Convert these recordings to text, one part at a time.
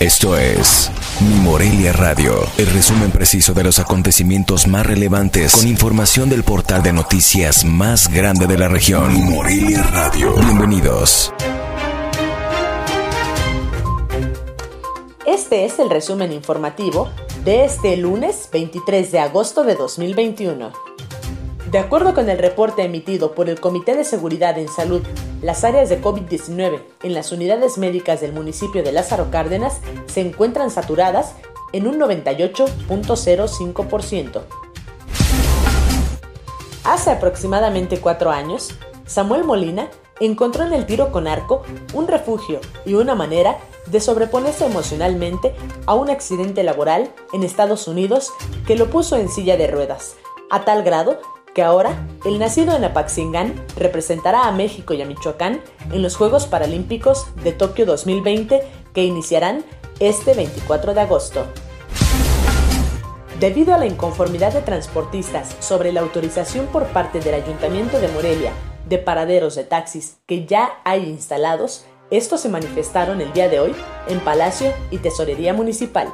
Esto es Mi Morelia Radio, el resumen preciso de los acontecimientos más relevantes con información del portal de noticias más grande de la región. Mi Morelia Radio. Bienvenidos. Este es el resumen informativo de este lunes 23 de agosto de 2021. De acuerdo con el reporte emitido por el Comité de Seguridad en Salud, las áreas de COVID-19 en las unidades médicas del municipio de Lázaro Cárdenas se encuentran saturadas en un 98.05%. Hace aproximadamente cuatro años, Samuel Molina encontró en el tiro con arco un refugio y una manera de sobreponerse emocionalmente a un accidente laboral en Estados Unidos que lo puso en silla de ruedas, a tal grado que ahora el nacido en Apaxingán representará a México y a Michoacán en los Juegos Paralímpicos de Tokio 2020 que iniciarán este 24 de agosto. Debido a la inconformidad de transportistas sobre la autorización por parte del Ayuntamiento de Morelia de paraderos de taxis que ya hay instalados, estos se manifestaron el día de hoy en Palacio y Tesorería Municipal.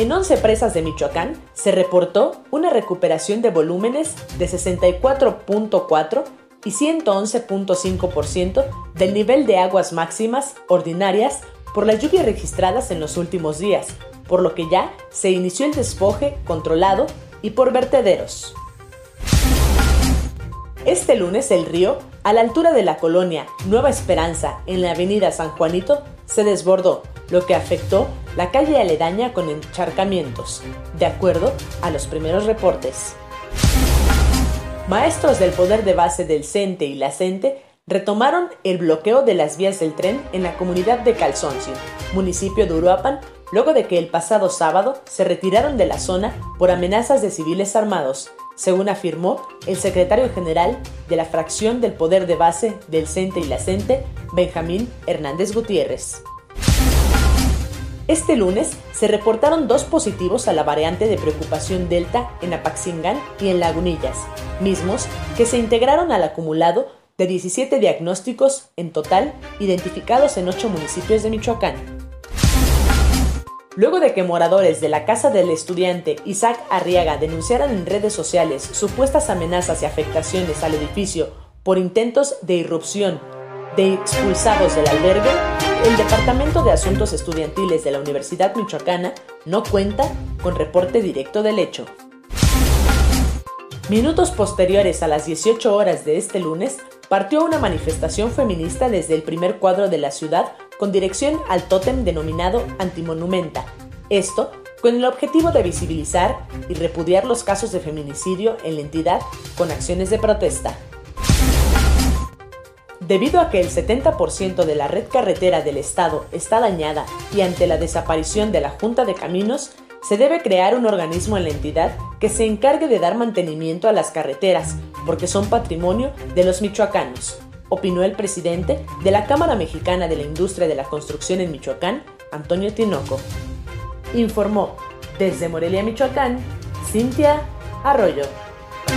En 11 presas de Michoacán se reportó una recuperación de volúmenes de 64.4 y 111.5% del nivel de aguas máximas ordinarias por las lluvias registradas en los últimos días, por lo que ya se inició el despoje controlado y por vertederos. Este lunes el río, a la altura de la colonia Nueva Esperanza en la avenida San Juanito, se desbordó, lo que afectó la calle aledaña con encharcamientos, de acuerdo a los primeros reportes. Maestros del poder de base del CENTE y la CENTE retomaron el bloqueo de las vías del tren en la comunidad de Calzoncio, municipio de Uruapan, luego de que el pasado sábado se retiraron de la zona por amenazas de civiles armados, según afirmó el secretario general de la fracción del poder de base del CENTE y la CENTE, Benjamín Hernández Gutiérrez. Este lunes se reportaron dos positivos a la variante de preocupación Delta en Apaxingán y en Lagunillas, mismos que se integraron al acumulado de 17 diagnósticos en total identificados en 8 municipios de Michoacán. Luego de que moradores de la casa del estudiante Isaac Arriaga denunciaran en redes sociales supuestas amenazas y afectaciones al edificio por intentos de irrupción de expulsados del albergue, el Departamento de Asuntos Estudiantiles de la Universidad Michoacana no cuenta con reporte directo del hecho. Minutos posteriores a las 18 horas de este lunes, partió una manifestación feminista desde el primer cuadro de la ciudad con dirección al tótem denominado Antimonumenta. Esto con el objetivo de visibilizar y repudiar los casos de feminicidio en la entidad con acciones de protesta. Debido a que el 70% de la red carretera del estado está dañada y ante la desaparición de la Junta de Caminos, se debe crear un organismo en la entidad que se encargue de dar mantenimiento a las carreteras, porque son patrimonio de los michoacanos, opinó el presidente de la Cámara Mexicana de la Industria de la Construcción en Michoacán, Antonio Tinoco. Informó desde Morelia, Michoacán, Cintia Arroyo.